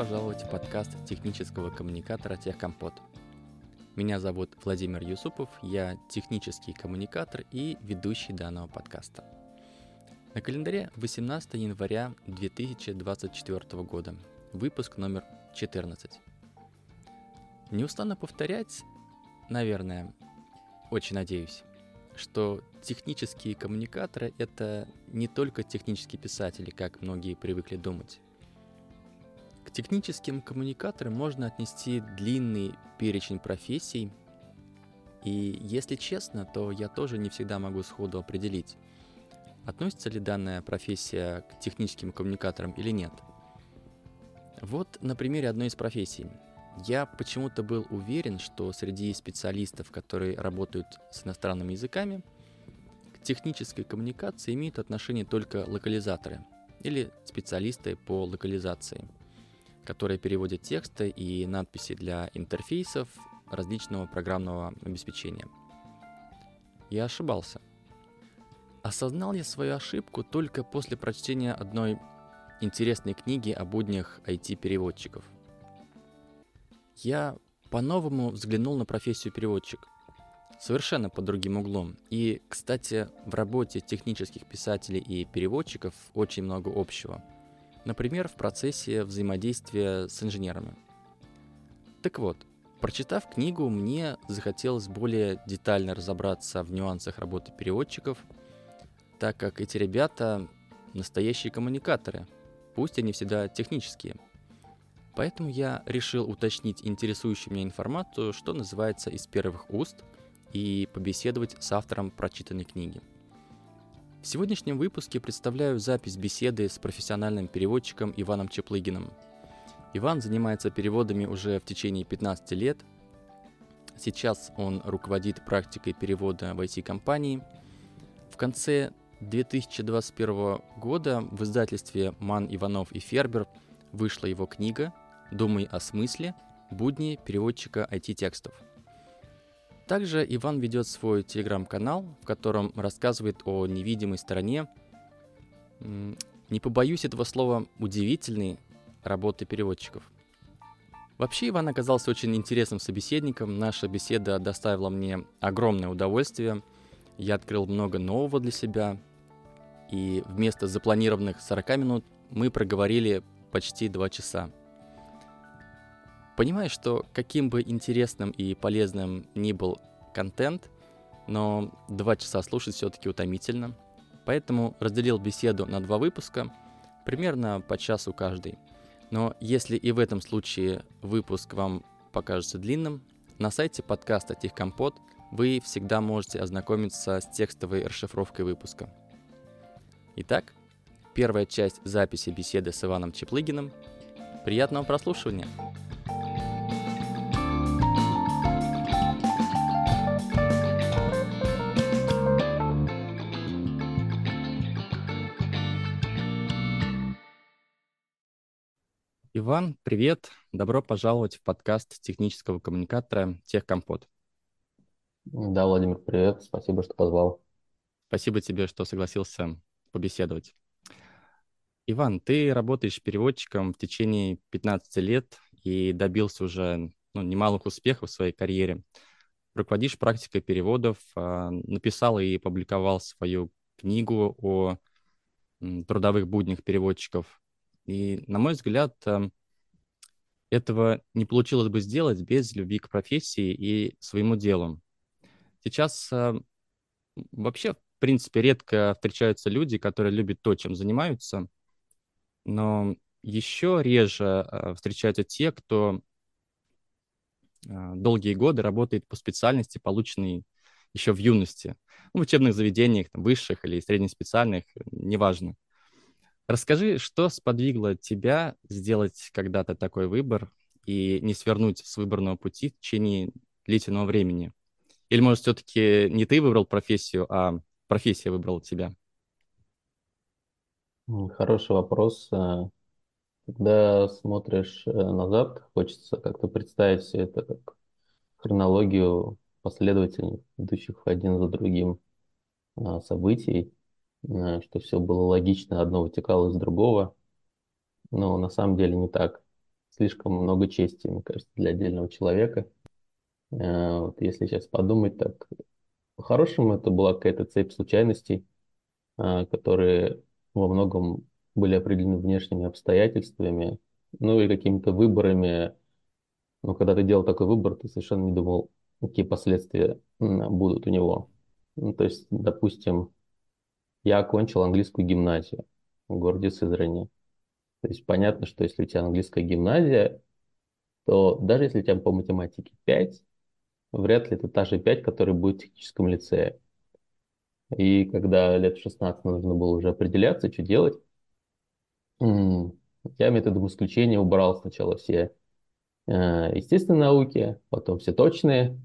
Пожаловать в подкаст технического коммуникатора «Техкомпот». Меня зовут Владимир Юсупов, я технический коммуникатор и ведущий данного подкаста. На календаре 18 января 2024 года, выпуск номер 14. Не устану повторять, наверное, очень надеюсь, что технические коммуникаторы — это не только технические писатели, как многие привыкли думать. Техническим коммуникаторам можно отнести длинный перечень профессий, и если честно, то я тоже не всегда могу сходу определить, относится ли данная профессия к техническим коммуникаторам или нет. Вот на примере одной из профессий. Я почему-то был уверен, что среди специалистов, которые работают с иностранными языками, к технической коммуникации имеют отношение только локализаторы или специалисты по локализации – которые переводят тексты и надписи для интерфейсов различного программного обеспечения. Я ошибался. Осознал я свою ошибку только после прочтения одной интересной книги о буднях IT-переводчиков. Я по-новому взглянул на профессию переводчик. Совершенно под другим углом. И, кстати, в работе технических писателей и переводчиков очень много общего – Например, в процессе взаимодействия с инженерами. Так вот, прочитав книгу, мне захотелось более детально разобраться в нюансах работы переводчиков, так как эти ребята настоящие коммуникаторы, пусть они всегда технические. Поэтому я решил уточнить интересующую меня информацию, что называется, из первых уст, и побеседовать с автором прочитанной книги. В сегодняшнем выпуске представляю запись беседы с профессиональным переводчиком Иваном Чеплыгиным. Иван занимается переводами уже в течение 15 лет. Сейчас он руководит практикой перевода в IT-компании. В конце 2021 года в издательстве «Ман, Иванов и Фербер» вышла его книга «Думай о смысле. Будни переводчика IT-текстов». Также Иван ведет свой телеграм-канал, в котором рассказывает о невидимой стороне, не побоюсь этого слова, удивительной работы переводчиков. Вообще Иван оказался очень интересным собеседником, наша беседа доставила мне огромное удовольствие, я открыл много нового для себя, и вместо запланированных 40 минут мы проговорили почти 2 часа. Понимаю, что каким бы интересным и полезным ни был контент, но два часа слушать все-таки утомительно. Поэтому разделил беседу на два выпуска, примерно по часу каждый. Но если и в этом случае выпуск вам покажется длинным, на сайте подкаста Техкомпот вы всегда можете ознакомиться с текстовой расшифровкой выпуска. Итак, первая часть записи беседы с Иваном Чеплыгиным. Приятного прослушивания! Иван, привет. Добро пожаловать в подкаст технического коммуникатора Техкомпот. Да, Владимир, привет. Спасибо, что позвал. Спасибо тебе, что согласился побеседовать. Иван, ты работаешь переводчиком в течение 15 лет и добился уже ну, немалых успехов в своей карьере. Руководишь практикой переводов, а, написал и публиковал свою книгу о трудовых буднях переводчиков и, на мой взгляд, эм, этого не получилось бы сделать без любви к профессии и своему делу. Сейчас эм, вообще, в принципе, редко встречаются люди, которые любят то, чем занимаются, но еще реже э, встречаются те, кто э, долгие годы работает по специальности, полученной еще в юности, ну, в учебных заведениях, там, высших или среднеспециальных, неважно. Расскажи, что сподвигло тебя сделать когда-то такой выбор и не свернуть с выборного пути в течение длительного времени? Или, может, все-таки не ты выбрал профессию, а профессия выбрала тебя? Хороший вопрос. Э, когда смотришь э, назад, хочется как-то представить все это как хронологию последовательных, идущих один за другим э, событий. Э, что все было логично, одно вытекало из другого. Но на самом деле не так. слишком много чести, мне кажется, для отдельного человека. Э, вот если сейчас подумать так, по-хорошему это была какая-то цепь случайностей, э, которые во многом были определены внешними обстоятельствами, ну и какими-то выборами. Но когда ты делал такой выбор, ты совершенно не думал, какие последствия будут у него. Ну, то есть, допустим, я окончил английскую гимназию в городе Сызрани. То есть понятно, что если у тебя английская гимназия, то даже если у тебя по математике 5, вряд ли это та же 5, которая будет в техническом лицее. И когда лет 16 нужно было уже определяться, что делать, я методом исключения убрал сначала все э, естественные науки, потом все точные.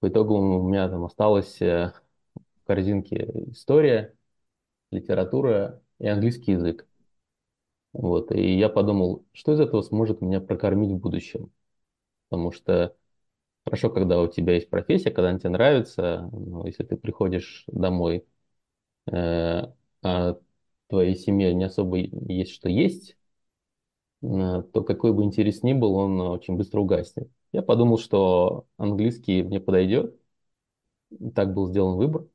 По итогу у меня там осталось э, в корзинке история, литература и английский язык. Вот, и я подумал, что из этого сможет меня прокормить в будущем. Потому что хорошо, когда у тебя есть профессия, когда она тебе нравится, но если ты приходишь домой, э, а твоей семье не особо есть что есть, э, то какой бы интерес ни был, он очень быстро угаснет. Я подумал, что английский мне подойдет. Так был сделан выбор.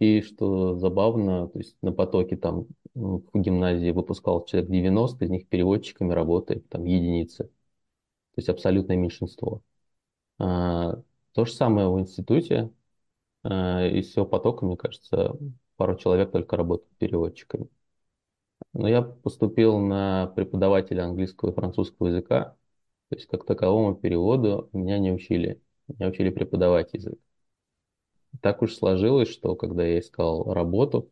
И что забавно, то есть на потоке там в гимназии выпускал человек 90, из них переводчиками работает там единицы. То есть абсолютное меньшинство. А, то же самое в институте. А, из всего потока, мне кажется, пару человек только работают переводчиками. Но я поступил на преподавателя английского и французского языка, то есть как таковому переводу меня не учили. Меня учили преподавать язык так уж сложилось, что когда я искал работу,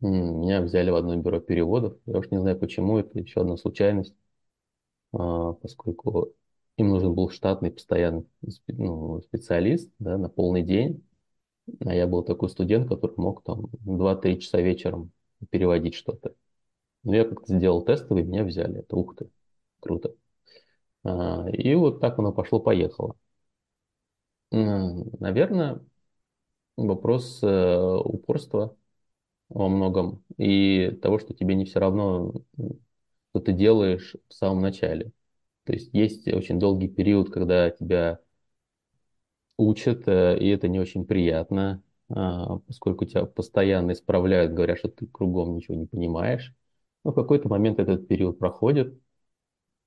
меня взяли в одно бюро переводов. Я уж не знаю почему, это еще одна случайность, а, поскольку им нужен был штатный постоянный ну, специалист да, на полный день. А я был такой студент, который мог там 2-3 часа вечером переводить что-то. Но я как-то сделал тестовый, меня взяли. Это ух ты, круто. А, и вот так оно пошло-поехало. Наверное, вопрос э, упорства во многом и того, что тебе не все равно, что ты делаешь в самом начале. То есть есть очень долгий период, когда тебя учат, э, и это не очень приятно, а, поскольку тебя постоянно исправляют, говорят, что ты кругом ничего не понимаешь. Но в какой-то момент этот период проходит,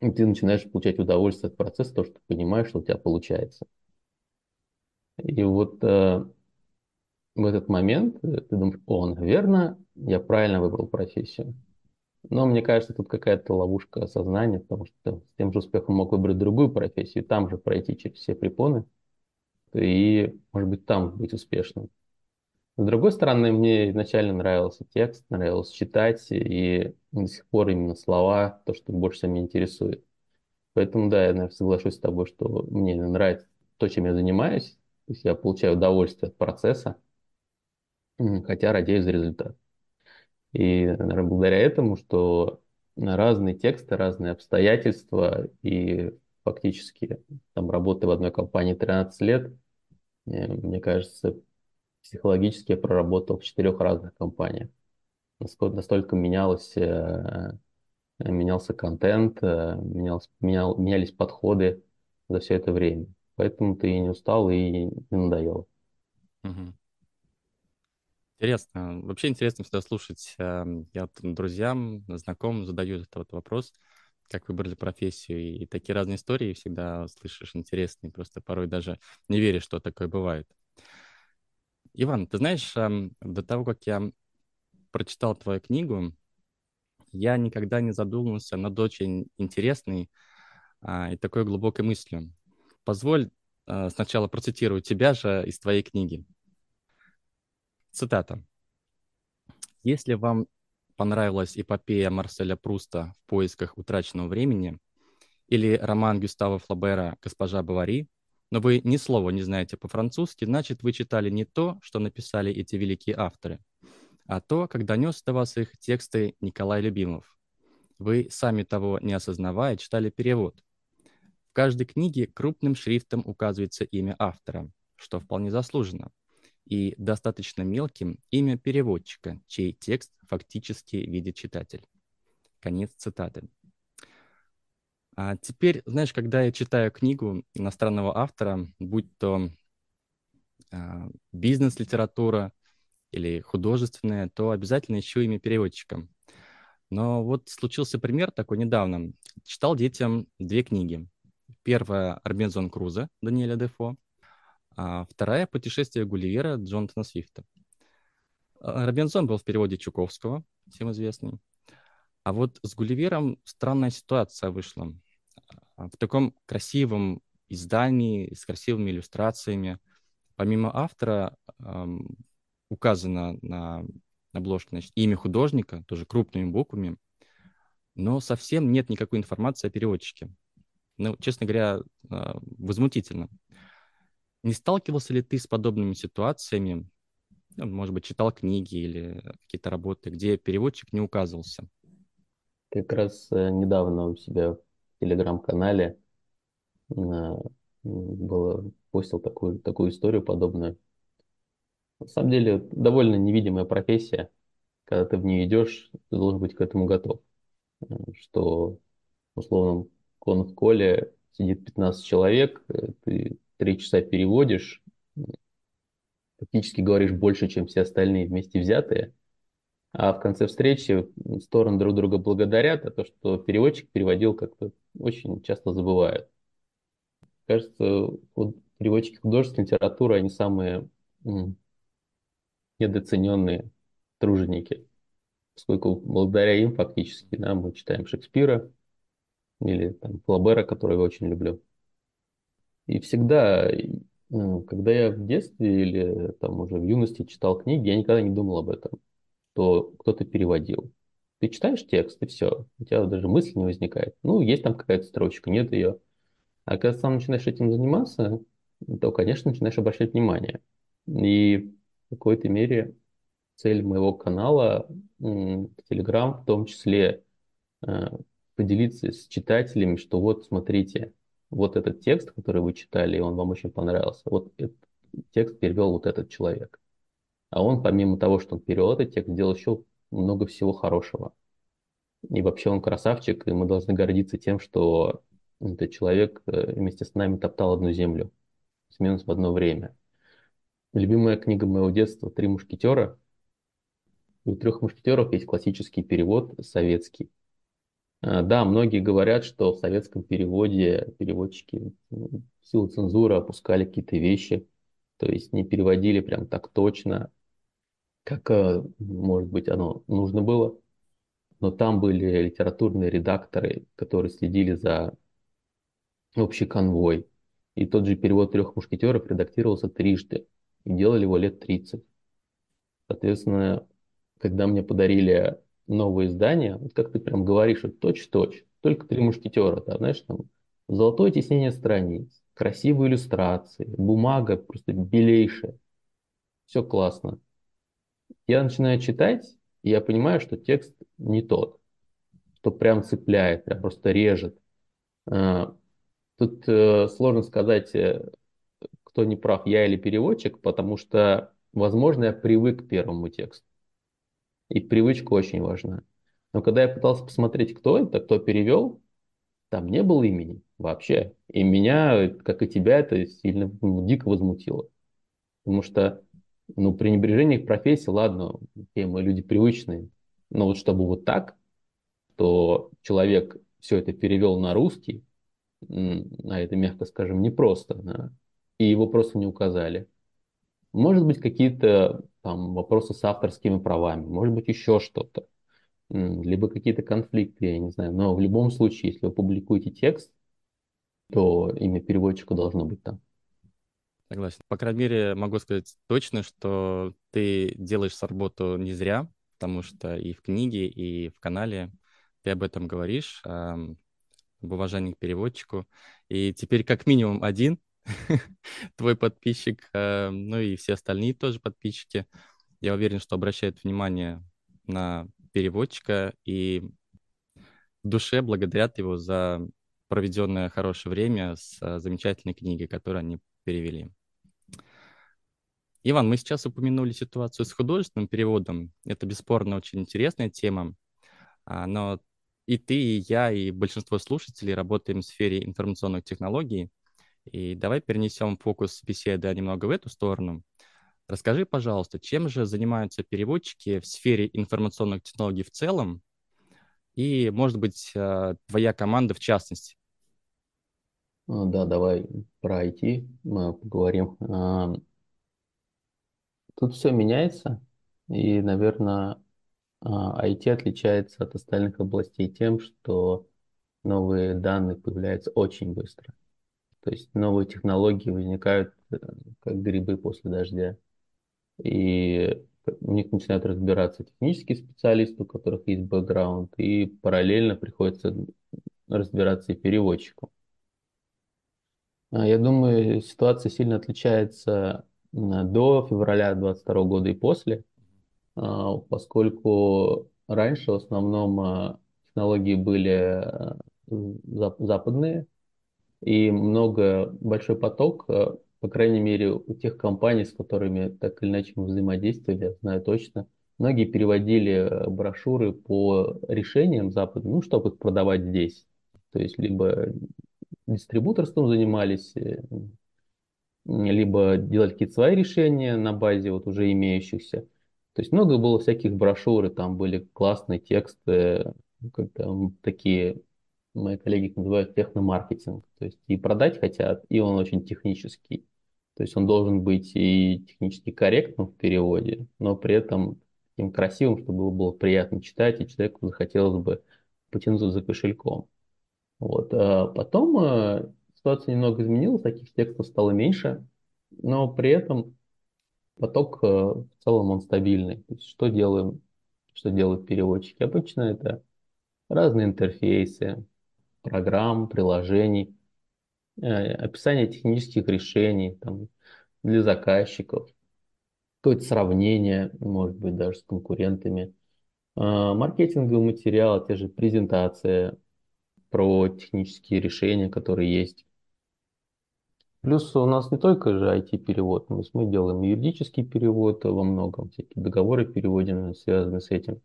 и ты начинаешь получать удовольствие от процесса, то, что ты понимаешь, что у тебя получается. И вот э, в этот момент э, ты думаешь, о, наверное, я правильно выбрал профессию. Но мне кажется, тут какая-то ловушка сознания, потому что с тем же успехом мог выбрать другую профессию, там же пройти через все препоны, и, может быть, там быть успешным. С другой стороны, мне изначально нравился текст, нравилось читать, и до сих пор именно слова, то, что больше всего меня интересует. Поэтому, да, я, наверное, соглашусь с тобой, что мне нравится то, чем я занимаюсь, то есть я получаю удовольствие от процесса, хотя радею за результат. И, наверное, благодаря этому, что разные тексты, разные обстоятельства, и фактически там работы в одной компании 13 лет, мне кажется, психологически я проработал в четырех разных компаниях. Насколько, настолько менялось, э, менялся контент, э, менялся, менял, менялись подходы за все это время. Поэтому ты и не устал, и не надоел. Угу. Интересно. Вообще интересно всегда слушать. Эм, я друзьям, знакомым задаю этот вопрос, как выбрали профессию. И такие разные истории всегда слышишь интересные. Просто порой даже не веришь, что такое бывает. Иван, ты знаешь, эм, до того, как я прочитал твою книгу, я никогда не задумывался над очень интересной а, и такой глубокой мыслью. Позволь э, сначала процитирую тебя же из твоей книги. Цитата. Если вам понравилась эпопея Марселя Пруста «В поисках утраченного времени» или роман Гюстава Флабера «Госпожа Бавари», но вы ни слова не знаете по-французски, значит, вы читали не то, что написали эти великие авторы, а то, как донес до вас их тексты Николай Любимов. Вы, сами того не осознавая, читали перевод, в каждой книге крупным шрифтом указывается имя автора, что вполне заслуженно, и достаточно мелким имя переводчика, чей текст фактически видит читатель. Конец цитаты. А теперь, знаешь, когда я читаю книгу иностранного автора, будь то а, бизнес-литература или художественная, то обязательно ищу имя переводчика. Но вот случился пример такой недавно. Читал детям две книги. Первая «Робинзон Крузо» Даниэля Дефо, а вторая «Путешествие Гулливера» Джонатана Свифта. А, Робинзон был в переводе Чуковского, всем известный. А вот с Гулливером странная ситуация вышла. А, в таком красивом издании с красивыми иллюстрациями. Помимо автора эм, указано на обложке значит, имя художника, тоже крупными буквами, но совсем нет никакой информации о переводчике. Ну, честно говоря, э, возмутительно. Не сталкивался ли ты с подобными ситуациями? Ну, может быть, читал книги или какие-то работы, где переводчик не указывался? Как раз э, недавно у себя в телеграм-канале э, было, постил такую, такую историю подобную. На самом деле, довольно невидимая профессия. Когда ты в нее идешь, ты должен быть к этому готов. Э, что, условно, в коле сидит 15 человек, ты три часа переводишь, фактически говоришь больше, чем все остальные вместе взятые, а в конце встречи стороны друг друга благодарят, а то, что переводчик переводил, как-то очень часто забывают. Кажется, вот переводчики художественной литературы, они самые недооцененные труженики, поскольку благодаря им фактически да, мы читаем Шекспира или там, Флабера, который я очень люблю. И всегда, ну, когда я в детстве или там уже в юности читал книги, я никогда не думал об этом, что кто-то переводил. Ты читаешь текст, и все, у тебя даже мысли не возникает. Ну, есть там какая-то строчка, нет ее. А когда сам начинаешь этим заниматься, то, конечно, начинаешь обращать внимание. И в какой-то мере цель моего канала, Telegram в том числе, э, поделиться с читателями, что вот, смотрите, вот этот текст, который вы читали, и он вам очень понравился, вот этот текст перевел вот этот человек. А он, помимо того, что он перевел этот текст, сделал еще много всего хорошего. И вообще он красавчик, и мы должны гордиться тем, что этот человек э, вместе с нами топтал одну землю, с минус в одно время. Любимая книга моего детства «Три мушкетера». У трех мушкетеров есть классический перевод советский. А, да, многие говорят, что в советском переводе переводчики в силу цензуры опускали какие-то вещи, то есть не переводили прям так точно, как, э, может быть, оно нужно было. Но там были литературные редакторы, которые следили за общий конвой. И тот же перевод трех мушкетеров редактировался трижды. И делали его лет 30. Соответственно, когда мне подарили новое издание, вот как ты прям говоришь, вот точь-точь, только три мушкетера, да, знаешь, там золотое тиснение страниц, красивые иллюстрации, бумага просто белейшая, все классно. Я начинаю читать, и я понимаю, что текст не тот, что прям цепляет, прям просто режет. А, тут э, сложно сказать, э, кто не прав, я или переводчик, потому что, возможно, я привык к первому тексту. И привычка очень важна. Но когда я пытался посмотреть, кто это, кто перевел, там не было имени вообще. И меня, как и тебя, это сильно ну, дико возмутило. Потому что ну, пренебрежение к профессии, ладно, окей, мы люди привычные, но вот чтобы вот так, то человек все это перевел на русский, а это, мягко скажем, непросто, да, и его просто не указали. Может быть, какие-то там вопросы с авторскими правами, может быть, еще что-то, либо какие-то конфликты, я не знаю. Но в любом случае, если вы публикуете текст, то имя переводчика должно быть там. Согласен. По крайней мере, могу сказать точно, что ты делаешь работу не зря, потому что и в книге, и в канале ты об этом говоришь, об уважении к переводчику. И теперь как минимум один твой подписчик, э, ну и все остальные тоже подписчики, я уверен, что обращают внимание на переводчика и в душе благодарят его за проведенное хорошее время с э, замечательной книгой, которую они перевели. Иван, мы сейчас упомянули ситуацию с художественным переводом. Это бесспорно очень интересная тема, а, но и ты, и я, и большинство слушателей работаем в сфере информационных технологий. И давай перенесем фокус беседы немного в эту сторону. Расскажи, пожалуйста, чем же занимаются переводчики в сфере информационных технологий в целом, и, может быть, э, твоя команда в частности? А, да, давай про IT мы поговорим. Тут все меняется, и, наверное, IT а, отличается от остальных областей тем, что новые данные появляются очень быстро. То есть новые технологии возникают э, как грибы после дождя. И у них начинают разбираться технические специалисты, у которых есть бэкграунд, и параллельно приходится разбираться и переводчику. А, я думаю, ситуация сильно отличается до февраля 2022 года и после, а, поскольку раньше в основном а, технологии были западные, и много, большой поток, по крайней мере, у тех компаний, с которыми так или иначе мы взаимодействовали, я знаю точно, многие переводили брошюры по решениям западным, ну, чтобы их продавать здесь. То есть либо дистрибуторством занимались, э, либо делали какие-то свои решения на базе вот уже имеющихся. То есть много было всяких брошюр, и там были классные тексты, как там такие, мои коллеги их называют техномаркетинг. То есть и продать хотят, и он очень технический. То есть он должен быть и технически корректным в переводе, но при этом таким красивым, чтобы его было приятно читать, и человеку захотелось бы потянуться за кошельком. Вот. А потом а, ситуация немного изменилась, таких текстов стало меньше, но при этом поток а, в целом он стабильный. То есть что делаем, что делают переводчики? Обычно это разные интерфейсы, программ, приложений, описание технических решений там, для заказчиков, какое-то сравнение, может быть, даже с конкурентами, маркетинговый материал, те же презентации, про технические решения, которые есть. Плюс у нас не только же IT-перевод, есть мы делаем юридический перевод во многом, всякие договоры переводим, связаны с этим.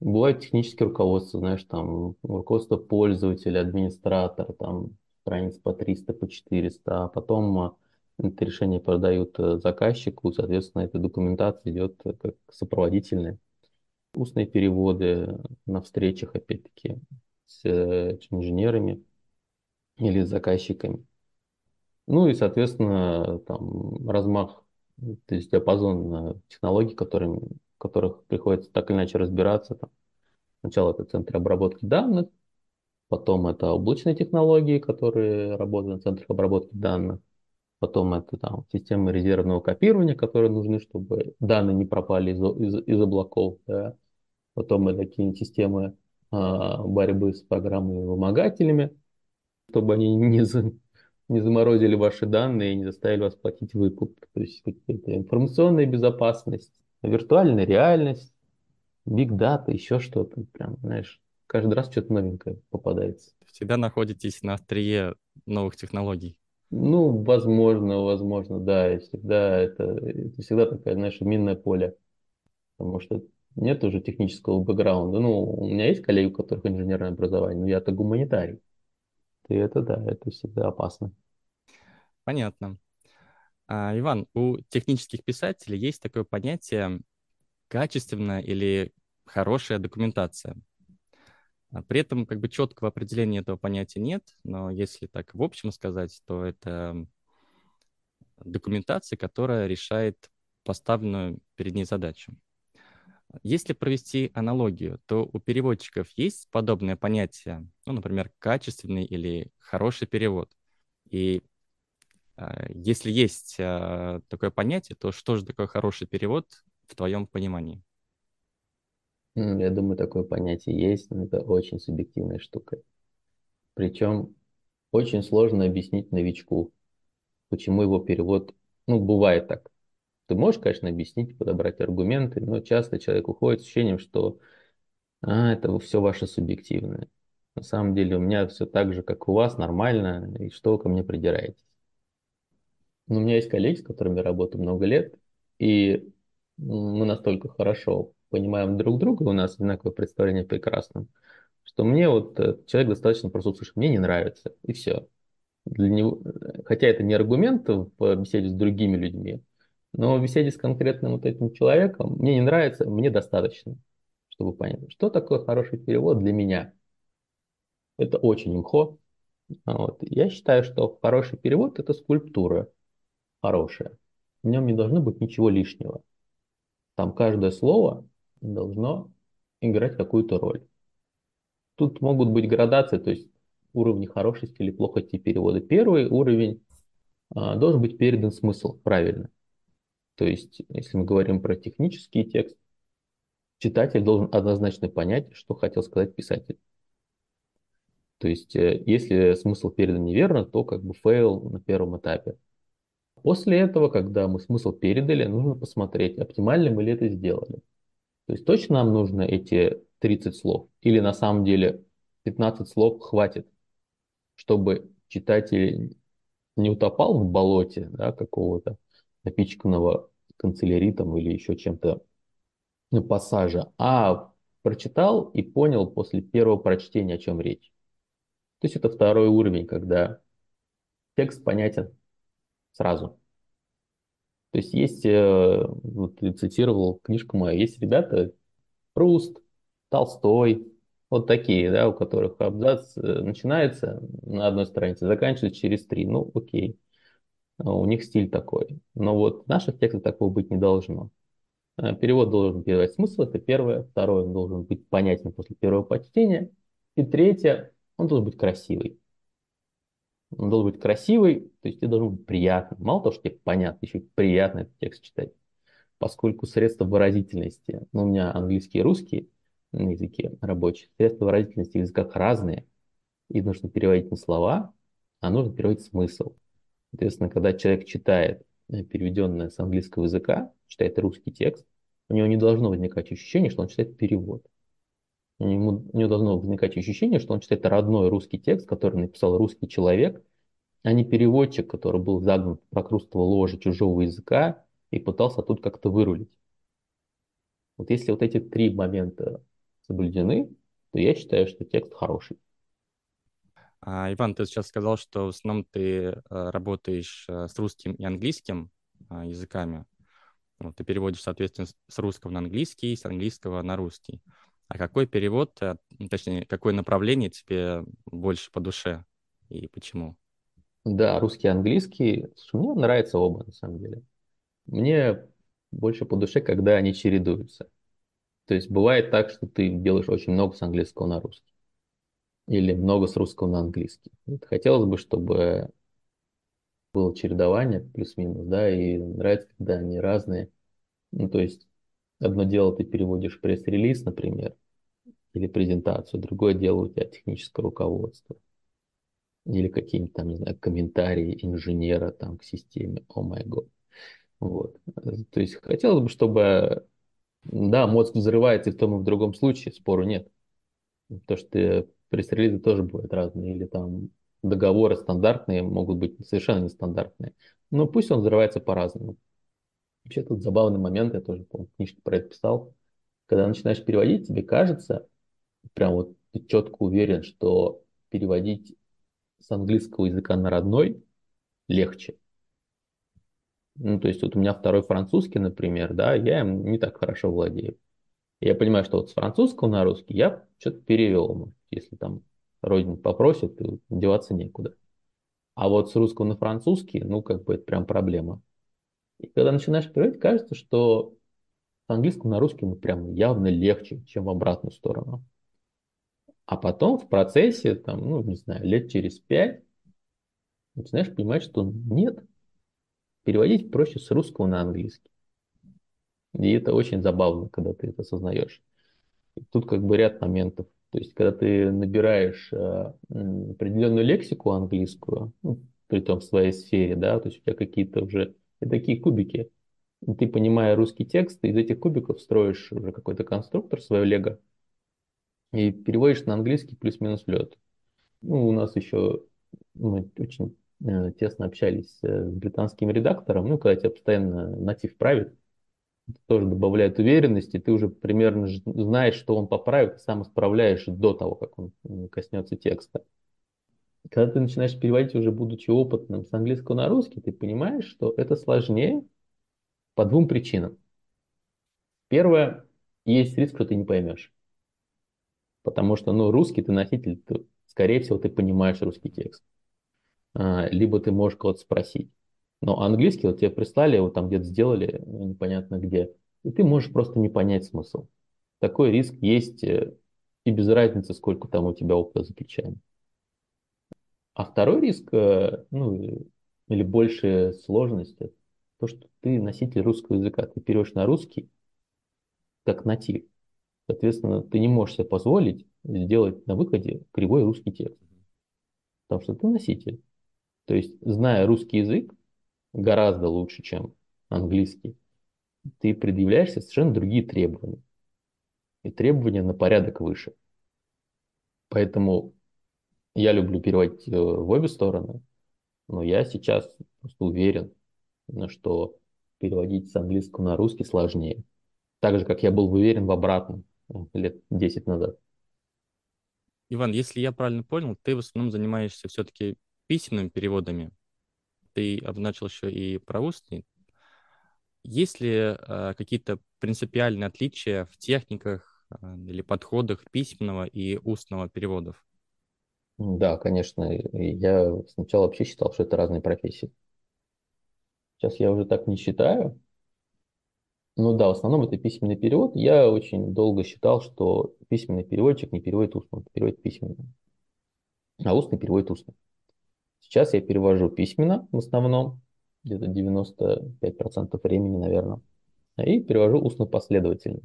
Бывает техническое руководство, знаешь, там руководство пользователя, администратор, там страниц по 300, по 400, а потом а, это решение продают э, заказчику, соответственно, эта документация идет как сопроводительная. Устные переводы на встречах, опять-таки, с э, инженерами или с заказчиками. Ну и, соответственно, там размах, то есть диапазон технологий, которыми, которых приходится так или иначе разбираться. Там. Сначала это центры обработки данных, потом это облачные технологии, которые работают на центрах обработки данных, потом это там системы резервного копирования, которые нужны, чтобы данные не пропали из, из, из облаков, да. потом это какие-нибудь системы а, борьбы с программами-вымогателями, чтобы они не, за, не заморозили ваши данные и не заставили вас платить выкуп. То есть какая-то информационная безопасность, виртуальная реальность, биг дата, еще что-то. Прям, знаешь, каждый раз что-то новенькое попадается. Всегда находитесь на острие новых технологий. Ну, возможно, возможно, да. И всегда это, это всегда такая, знаешь, минное поле. Потому что нет уже технического бэкграунда. Ну, у меня есть коллеги, у которых инженерное образование, но я-то гуманитарий. И это да, это всегда опасно. Понятно. А, Иван, у технических писателей есть такое понятие качественная или хорошая документация. А при этом как бы четкого определения этого понятия нет, но если так в общем сказать, то это документация, которая решает поставленную перед ней задачу. Если провести аналогию, то у переводчиков есть подобное понятие, ну, например, качественный или хороший перевод. И если есть э, такое понятие, то что же такое хороший перевод в твоем понимании? Я думаю, такое понятие есть, но это очень субъективная штука. Причем очень сложно объяснить новичку, почему его перевод, ну, бывает так, ты можешь, конечно, объяснить, подобрать аргументы, но часто человек уходит с ощущением, что а, это все ваше субъективное. На самом деле у меня все так же, как у вас, нормально, и что вы ко мне придираетесь. Но у меня есть коллеги, с которыми я работаю много лет, и мы настолько хорошо понимаем друг друга, у нас одинаковое представление о прекрасном, что мне вот э, человек достаточно просто услышит, мне не нравится, и все. Для него, хотя это не аргумент в беседе с другими людьми, но в беседе с конкретным вот этим человеком мне не нравится, мне достаточно, чтобы понять, что такое хороший перевод для меня. Это очень имхо. Вот. Я считаю, что хороший перевод – это скульптура хорошая. В нем не должно быть ничего лишнего. Там каждое слово должно играть какую-то роль. Тут могут быть градации, то есть уровни хорошести или плохости перевода. Первый уровень а, должен быть передан смысл правильно. То есть, если мы говорим про технический текст, читатель должен однозначно понять, что хотел сказать писатель. То есть, э, если смысл передан неверно, то как бы fail на первом этапе. После этого, когда мы смысл передали, нужно посмотреть, оптимально мы ли это сделали. То есть точно нам нужно эти 30 слов? Или на самом деле 15 слов хватит, чтобы читатель не утопал в болоте да, какого-то напичканного канцеляритом или еще чем-то пассажа, а прочитал и понял после первого прочтения, о чем речь. То есть это второй уровень, когда текст понятен сразу. То есть есть, э, вот ты цитировал книжку мою, есть ребята, Пруст, Толстой, вот такие, да, у которых абзац э, начинается на одной странице, заканчивается через три. Ну, окей, у них стиль такой. Но вот в наших текстах такого быть не должно. Э, перевод должен передавать смысл, это первое. Второе, он должен быть понятен после первого почтения. И третье, он должен быть красивый. Он должен быть красивый, то есть тебе должен быть приятно. Мало того, что тебе понятно, еще приятно этот текст читать. Поскольку средства выразительности, ну, у меня английский и русский на языке рабочий, средства выразительности в языках разные, и нужно переводить не слова, а нужно переводить смысл. Соответственно, когда человек читает э, переведенное с английского языка, читает русский текст, у него не должно возникать ощущение, что он читает перевод. Ему не должно возникать ощущение, что он читает родной русский текст, который написал русский человек, а не переводчик, который был загнан в прокрустово ложе чужого языка и пытался тут как-то вырулить. Вот если вот эти три момента соблюдены, то я считаю, что текст хороший. А, Иван, ты сейчас сказал, что в основном ты э, работаешь э, с русским и английским а, языками. Вот, ты переводишь, соответственно, с русского на английский, с английского на русский. А какой перевод, э, точнее, какое направление тебе больше по душе и почему? Да, русский и английский. Слушай, мне нравятся оба, на самом деле. Мне больше по душе, когда они чередуются. То есть бывает так, что ты делаешь очень много с английского на русский. Или много с русского на английский. Вот хотелось бы, чтобы было чередование плюс-минус, да, и нравится, когда они разные. Ну, то есть Одно дело ты переводишь пресс-релиз, например, или презентацию, другое дело у тебя техническое руководство. Или какие-нибудь там, не знаю, комментарии инженера там к системе. О май год. Вот. То есть хотелось бы, чтобы, да, мозг взрывается и в том и в другом случае, спору нет. То, что пресс-релизы тоже бывают разные, или там договоры стандартные могут быть совершенно нестандартные. Но пусть он взрывается по-разному. Вообще тут забавный момент, я тоже, помню, книжку про это писал. Когда начинаешь переводить, тебе кажется, прям вот ты четко уверен, что переводить с английского языка на родной легче. Ну, то есть вот у меня второй французский, например, да, я им не так хорошо владею. Я понимаю, что вот с французского на русский я что-то перевел. Если там родин попросит, деваться некуда. А вот с русского на французский, ну, как бы это прям проблема. И когда начинаешь переводить, кажется, что с английского на русский ну, прям явно легче, чем в обратную сторону. А потом в процессе, там, ну, не знаю, лет через пять, начинаешь понимать, что нет, переводить проще с русского на английский. И это очень забавно, когда ты это осознаешь. И тут как бы ряд моментов. То есть, когда ты набираешь э, определенную лексику английскую, ну, при том в своей сфере, да, то есть у тебя какие-то уже это такие кубики. И ты, понимая русский текст, из этих кубиков строишь уже какой-то конструктор, свое лего, и переводишь на английский плюс-минус лед. Ну, у нас еще мы очень э, тесно общались э, с британским редактором, ну, когда тебя постоянно натив правит, тоже добавляет уверенности, ты уже примерно знаешь, что он поправит, и сам исправляешь до того, как он коснется текста. Когда ты начинаешь переводить уже будучи опытным с английского на русский, ты понимаешь, что это сложнее по двум причинам. Первое, есть риск, что ты не поймешь. Потому что, ну, русский ты носитель, ты, скорее всего, ты понимаешь русский текст. А, либо ты можешь кого-то спросить. Но английский вот тебе прислали, его там где-то сделали, ну, непонятно где, и ты можешь просто не понять смысл. Такой риск есть, э, и без разницы, сколько там у тебя опыта за плечами. А второй риск, э, ну, или большая сложность, то, что ты носитель русского языка, ты перейдешь на русский как натив. Соответственно, ты не можешь себе позволить сделать на выходе кривой русский текст. Потому что ты носитель. То есть, зная русский язык гораздо лучше, чем английский, ты предъявляешься совершенно другие требования. И требования на порядок выше. Поэтому я люблю переводить э, в обе стороны, но я сейчас просто уверен, что переводить с английского на русский сложнее. Так же, как я был уверен в обратном э, лет 10 назад. Иван, если я правильно понял, ты в основном занимаешься все-таки письменными переводами. Ты обозначил еще и про устный. Есть ли э, какие-то принципиальные отличия в техниках э, или подходах письменного и устного переводов? Да, конечно. Я сначала вообще считал, что это разные профессии. Сейчас я уже так не считаю. Ну да, в основном это письменный перевод. Я очень долго считал, что письменный переводчик не переводит устно, переводит письменно. А устный переводит устно. Сейчас я перевожу письменно в основном, где-то 95% времени, наверное, и перевожу устно последовательно.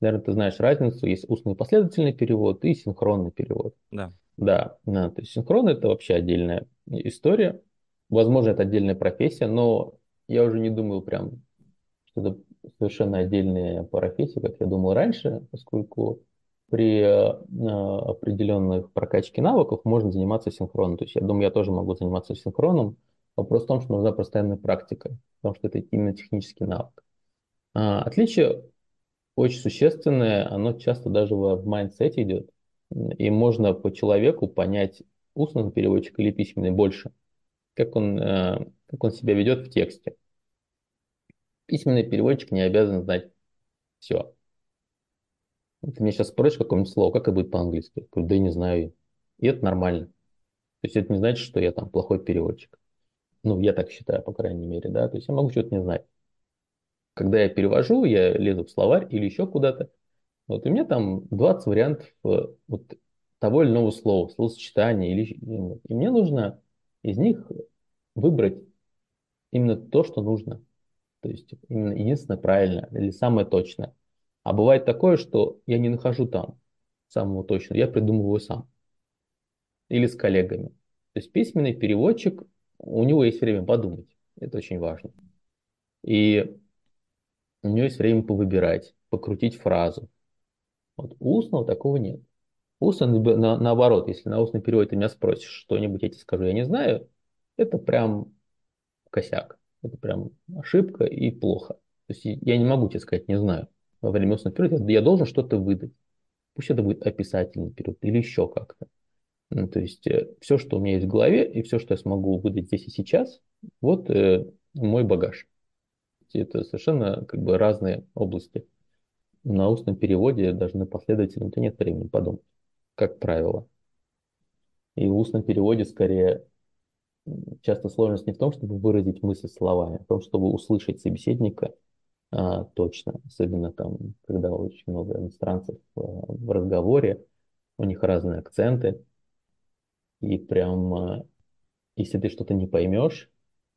Наверное, ты знаешь разницу, есть устный последовательный перевод и синхронный перевод. Да. Да, да, то есть синхрон это вообще отдельная история. Возможно, это отдельная профессия, но я уже не думаю прям, что это совершенно отдельная профессия, как я думал раньше, поскольку при э, определенных прокачке навыков можно заниматься синхроном. То есть я думаю, я тоже могу заниматься синхроном. Вопрос в том, что нужна постоянная практика, потому что это именно технический навык. А, отличие очень существенное, оно часто даже в mindset е идет. И можно по человеку понять, устный переводчик или письменный больше, как он, э, как он себя ведет в тексте. Письменный переводчик не обязан знать все. Ты меня сейчас спросишь какое-нибудь слово, как это будет по-английски? Да я не знаю. И это нормально. То есть это не значит, что я там плохой переводчик. Ну, я так считаю, по крайней мере, да. То есть я могу что-то не знать. Когда я перевожу, я лезу в словарь или еще куда-то. Вот у меня там 20 вариантов э, вот того или иного слова, словосочетания. Или... И мне нужно из них выбрать именно то, что нужно. То есть именно единственное правильное или самое точное. А бывает такое, что я не нахожу там самого точного, я придумываю сам. Или с коллегами. То есть письменный переводчик, у него есть время подумать. Это очень важно. И у него есть время повыбирать, покрутить фразу. Вот устного такого нет. Устно, на, наоборот, если на устный перевод ты меня спросишь что-нибудь, я тебе скажу, я не знаю, это прям косяк. Это прям ошибка и плохо. То есть я не могу тебе сказать, не знаю. Во время устного перевода я должен что-то выдать. Пусть это будет описательный период или еще как-то. Ну, то есть э, все, что у меня есть в голове, и все, что я смогу выдать здесь и сейчас, вот э, мой багаж. Это совершенно как бы разные области. На устном переводе, даже на последовательном, то нет времени подумать, как правило. И в устном переводе скорее часто сложность не в том, чтобы выразить мысль словами, а в том, чтобы услышать собеседника а, точно, особенно там, когда очень много иностранцев а, в разговоре, у них разные акценты, и прям, а, если ты что-то не поймешь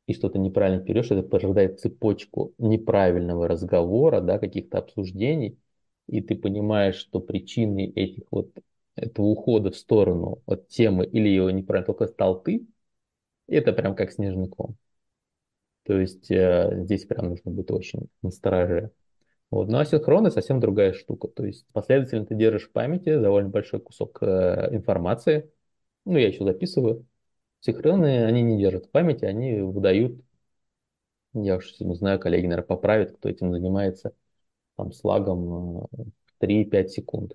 и что-то неправильно перейдешь, это порождает цепочку неправильного разговора, да, каких-то обсуждений, и ты понимаешь, что причиной этих вот этого ухода в сторону от темы или его неправильно только стал ты, это прям как снежный ком. То есть э, здесь прям нужно быть очень настороже. Вот. Ну а синхроны совсем другая штука. То есть последовательно ты держишь в памяти довольно большой кусок э, информации. Ну, я еще записываю. Синхроны, они не держат памяти, они выдают Я уж не знаю, коллеги, наверное, поправят, кто этим занимается, там, с лагом 3-5 секунд.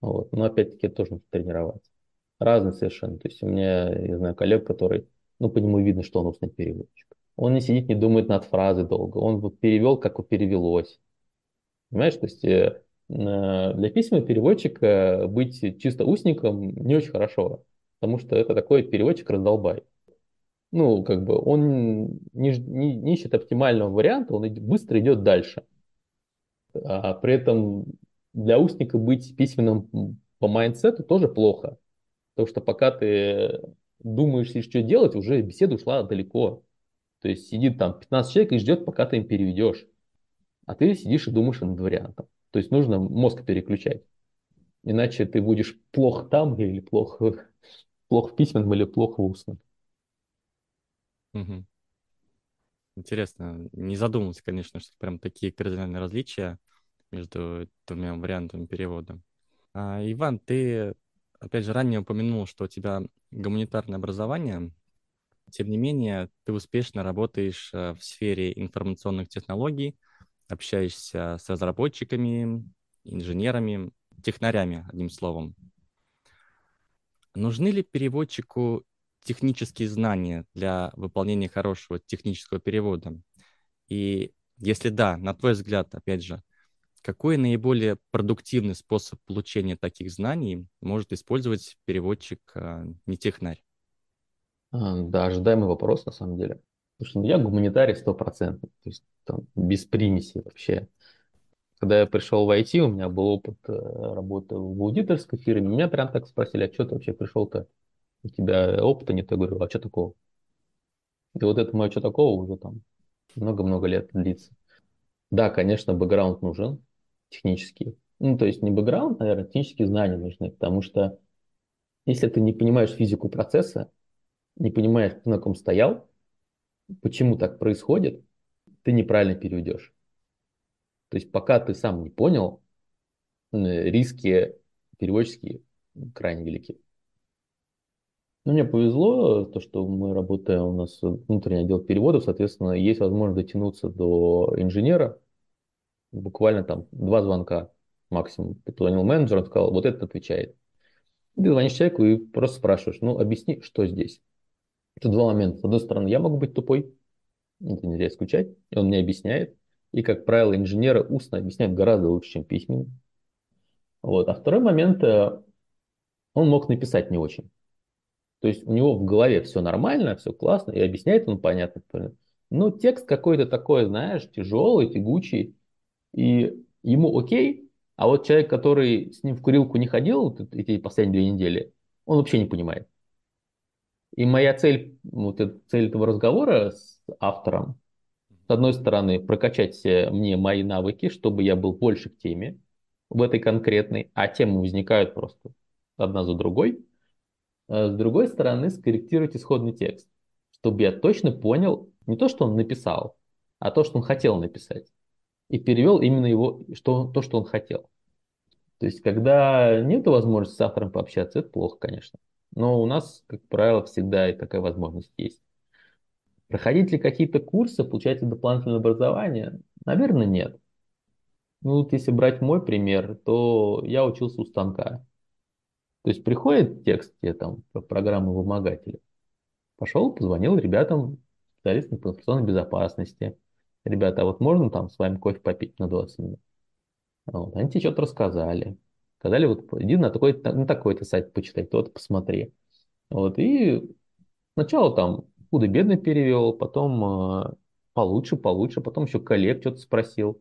Вот. Но опять-таки тоже нужно тренироваться. Разные совершенно. То есть у меня, я знаю, коллег, который, ну, по нему видно, что он устный переводчик. Он не сидит, не думает над фразой долго. Он вот перевел, как вот перевелось. Понимаешь, то есть э, для письменного переводчика быть чисто устником не очень хорошо, потому что это такой переводчик раздолбай. Ну, как бы он не, не, не ищет оптимального варианта, он быстро идет дальше. А при этом для устника быть письменным по mindset у тоже плохо. Потому что пока ты думаешь, что делать, уже беседа ушла далеко. То есть сидит там 15 человек и ждет, пока ты им переведешь. А ты сидишь и думаешь над вариантом. То есть нужно мозг переключать. Иначе ты будешь плохо там или плохо, плохо в письменном или плохо в устном. Угу. Интересно. Не задумывался, конечно, что прям такие кардинальные различия между двумя вариантами перевода. А, Иван, ты, опять же, ранее упомянул, что у тебя гуманитарное образование. Тем не менее, ты успешно работаешь э, в сфере информационных технологий, общаешься с разработчиками, инженерами, технарями, одним словом. Нужны ли переводчику технические знания для выполнения хорошего технического перевода? И если да, на твой взгляд, опять же, какой наиболее продуктивный способ получения таких знаний может использовать переводчик а, не технарь? А, да, ожидаемый вопрос на самом деле. Потому что я гуманитарий стопроцентный, то есть там, без примеси вообще. Когда я пришел в IT, у меня был опыт э, работы в аудиторской фирме. Меня прям так спросили, а что ты вообще пришел-то? У тебя опыта нет? Я говорю, а что такого? И вот это мое что такого уже там много-много лет длится. Да, конечно, бэкграунд нужен, технические. Ну, то есть не бэкграунд, наверное, технические знания нужны, потому что если ты не понимаешь физику процесса, не понимаешь, на ком стоял, почему так происходит, ты неправильно переведешь. То есть пока ты сам не понял, риски переводческие крайне велики. Ну, мне повезло, то, что мы работаем, у нас внутренний отдел переводов, соответственно, есть возможность дотянуться до инженера, буквально там два звонка максимум. Ты позвонил менеджеру, он сказал, вот этот отвечает. Ты звонишь человеку и просто спрашиваешь, ну, объясни, что здесь. Это два момента. С одной стороны, я могу быть тупой, это нельзя исключать, и он мне объясняет. И, как правило, инженеры устно объясняют гораздо лучше, чем письменно. Вот. А второй момент, э, он мог написать не очень. То есть у него в голове все нормально, все классно, и объясняет он понятно. Но текст какой-то такой, знаешь, тяжелый, тягучий, и ему окей, а вот человек, который с ним в курилку не ходил эти последние две недели, он вообще не понимает. И моя цель, вот цель этого разговора с автором, одной стороны, прокачать мне мои навыки, чтобы я был больше к теме в этой конкретной, а темы возникают просто одна за другой. А с другой стороны, скорректировать исходный текст, чтобы я точно понял не то, что он написал, а то, что он хотел написать и перевел именно его, что, то, что он хотел. То есть, когда нет возможности с автором пообщаться, это плохо, конечно. Но у нас, как правило, всегда и такая возможность есть. Проходить ли какие-то курсы, получать ли дополнительное образование? Наверное, нет. Ну, вот если брать мой пример, то я учился у станка. То есть приходит текст тебе там про программу вымогателя. Пошел, позвонил ребятам, специалистам по информационной безопасности, ребята, а вот можно там с вами кофе попить на 20 минут? Вот. Они тебе что-то рассказали. Сказали, вот иди на такой, такой-то сайт почитай, тот посмотри. Вот. И сначала там худо-бедно перевел, потом э, получше, получше, потом еще коллег что-то спросил.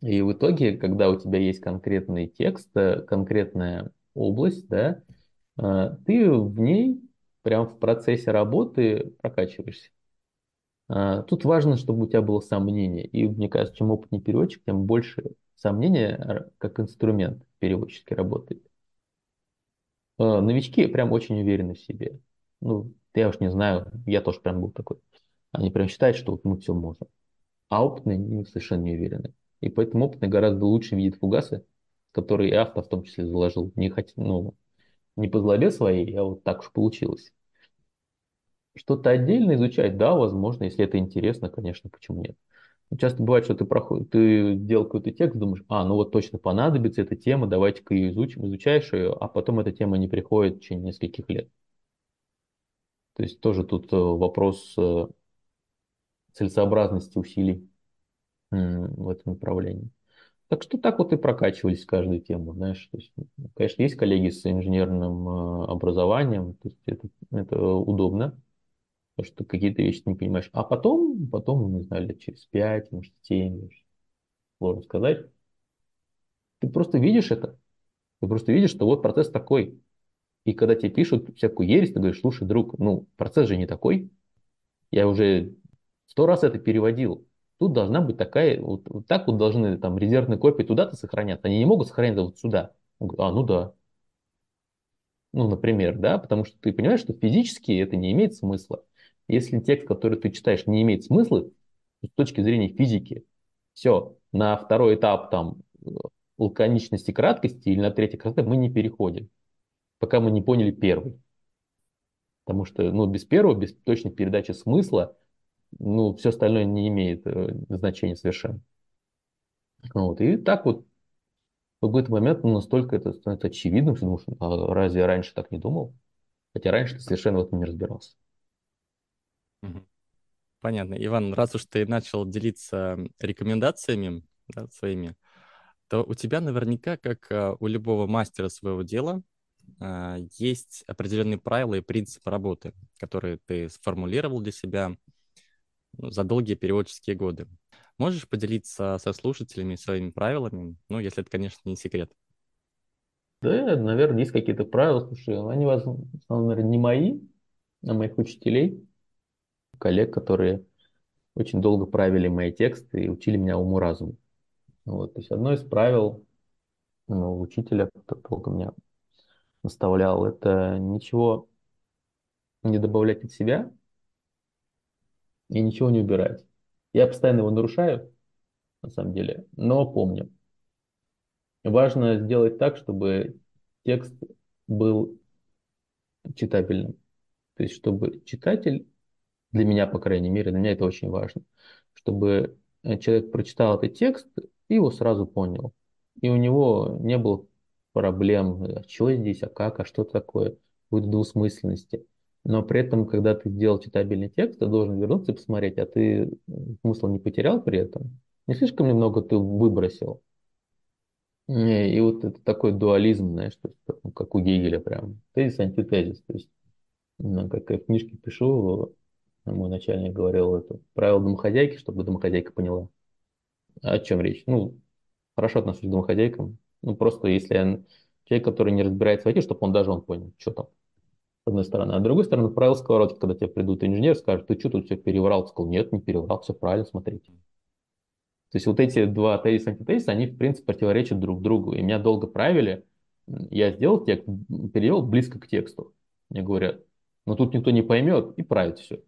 И в итоге, когда у тебя есть конкретный текст, э, конкретная область, да, э, ты в ней прям в процессе работы прокачиваешься. А, тут важно, чтобы у тебя было сомнение. И мне кажется, чем опытнее переводчик, тем больше сомнения как инструмент переводческий работает. А, новички прям очень уверены в себе. Ну, я уж не знаю, я тоже прям был такой. Они прям считают, что вот мы все можем. А опытные совершенно не уверены. И поэтому опытный гораздо лучше видит фугасы, которые и автор в том числе заложил. Не, хот... ну, не по злобе своей, а вот так уж получилось. Что-то отдельно изучать, да, возможно, если это интересно, конечно, почему нет. Часто бывает, что ты, проход... ты делал какой-то текст, думаешь, а, ну вот точно понадобится эта тема, давайте-ка ее изучим, изучаешь ее, а потом эта тема не приходит в течение нескольких лет. То есть тоже тут э, вопрос э, целесообразности усилий в этом направлении. Так что так вот и прокачивались каждую тему, знаешь. То есть, конечно, есть коллеги с инженерным э, образованием, то есть это, это удобно, потому что какие-то вещи не понимаешь. А потом, потом, не знаю, лет через 5, может, 7, сложно сказать, ты просто видишь это, ты просто видишь, что вот процесс такой. И когда тебе пишут всякую ересь, ты говоришь, слушай, друг, ну, процесс же не такой. Я уже сто раз это переводил. Тут должна быть такая, вот, вот так вот должны там резервные копии туда-то сохраняться. Они не могут сохраняться вот сюда. А, ну да. Ну, например, да, потому что ты понимаешь, что физически это не имеет смысла. Если текст, который ты читаешь, не имеет смысла с точки зрения физики, все, на второй этап там лаконичности, краткости или на третий краткости мы не переходим, пока мы не поняли первый. Потому что ну, без первого, без точной передачи смысла, ну, все остальное не имеет э, значения совершенно. Вот. И так вот в какой-то момент ну, настолько это становится очевидным, что думаешь, а разве я раньше так не думал? Хотя раньше ты совершенно в этом не разбирался. Понятно. Иван, раз уж ты начал делиться рекомендациями да, своими, то у тебя наверняка, как а, у любого мастера своего дела, есть определенные правила и принципы работы, которые ты сформулировал для себя ну, за долгие переводческие годы. Можешь поделиться со слушателями своими правилами? Ну, если это, конечно, не секрет. Да, наверное, есть какие-то правила. Слушай, они, возможно, наверное, не мои, а моих учителей коллег, которые очень долго правили мои тексты и учили меня уму-разуму. Вот, то есть одно из правил ну, учителя, кто долго меня наставлял, это ничего не добавлять от себя и ничего не убирать. Я постоянно его нарушаю, на самом деле, но помню. Важно сделать так, чтобы текст был читабельным. То есть, чтобы читатель для меня, по крайней мере, для меня это очень важно, чтобы э, человек прочитал этот текст и его сразу понял. И у него не было проблем, а что здесь, а как, а что такое, будет двусмысленности. Но при этом, когда ты сделал читабельный текст, ты должен вернуться и посмотреть, а ты смысл не потерял при этом? Не слишком немного ты выбросил? И вот это такой дуализм, знаешь, то есть, как у Гегеля прям, тезис, антитезис. То есть, как я в книжке пишу, мой начальник говорил это правило домохозяйки, чтобы домохозяйка поняла, о чем речь. Ну, хорошо отношусь к домохозяйкам. Ну, просто если человек, который не разбирается в IT, чтобы он даже он понял, что там, с одной стороны. А с другой стороны, правило сковородки, когда тебе придут инженер, скажут, ты что тут все переврал? Сказал, нет, не переврал, все правильно, смотрите. То есть вот эти два тезиса и антитезиса, они, в принципе, противоречат друг другу. И меня долго правили. Я сделал текст, перевел близко к тексту. Мне говорят, ну тут никто не поймет, и правит все.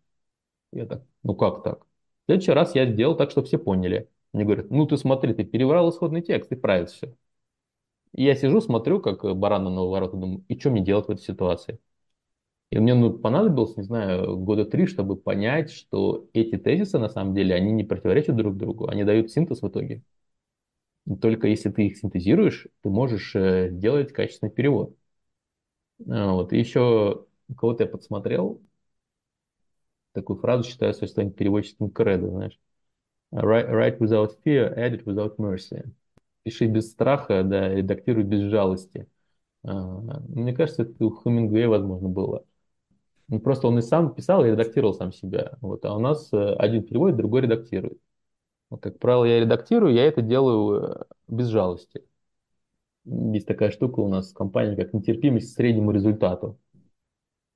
Я так, ну как так? В следующий раз я сделал так, чтобы все поняли. Мне говорят, ну ты смотри, ты переврал исходный текст, и правит все. И я сижу, смотрю, как баран на ворота, думаю, и что мне делать в этой ситуации? И мне ну, понадобилось, не знаю, года три, чтобы понять, что эти тезисы, на самом деле, они не противоречат друг другу, они дают синтез в итоге. Только если ты их синтезируешь, ты можешь э, делать качественный перевод. А, вот. И еще кого-то я подсмотрел, такую фразу считаю своим переводческим кредо, знаешь. Write without fear, edit without mercy. Пиши без страха, да, редактируй без жалости. А, мне кажется, это у Хемингуэя, возможно, было. Ну, просто он и сам писал и редактировал сам себя. Вот, а у нас э, один переводит, другой редактирует. Вот, как правило, я редактирую, я это делаю э, без жалости. Есть такая штука у нас в компании, как нетерпимость к среднему результату.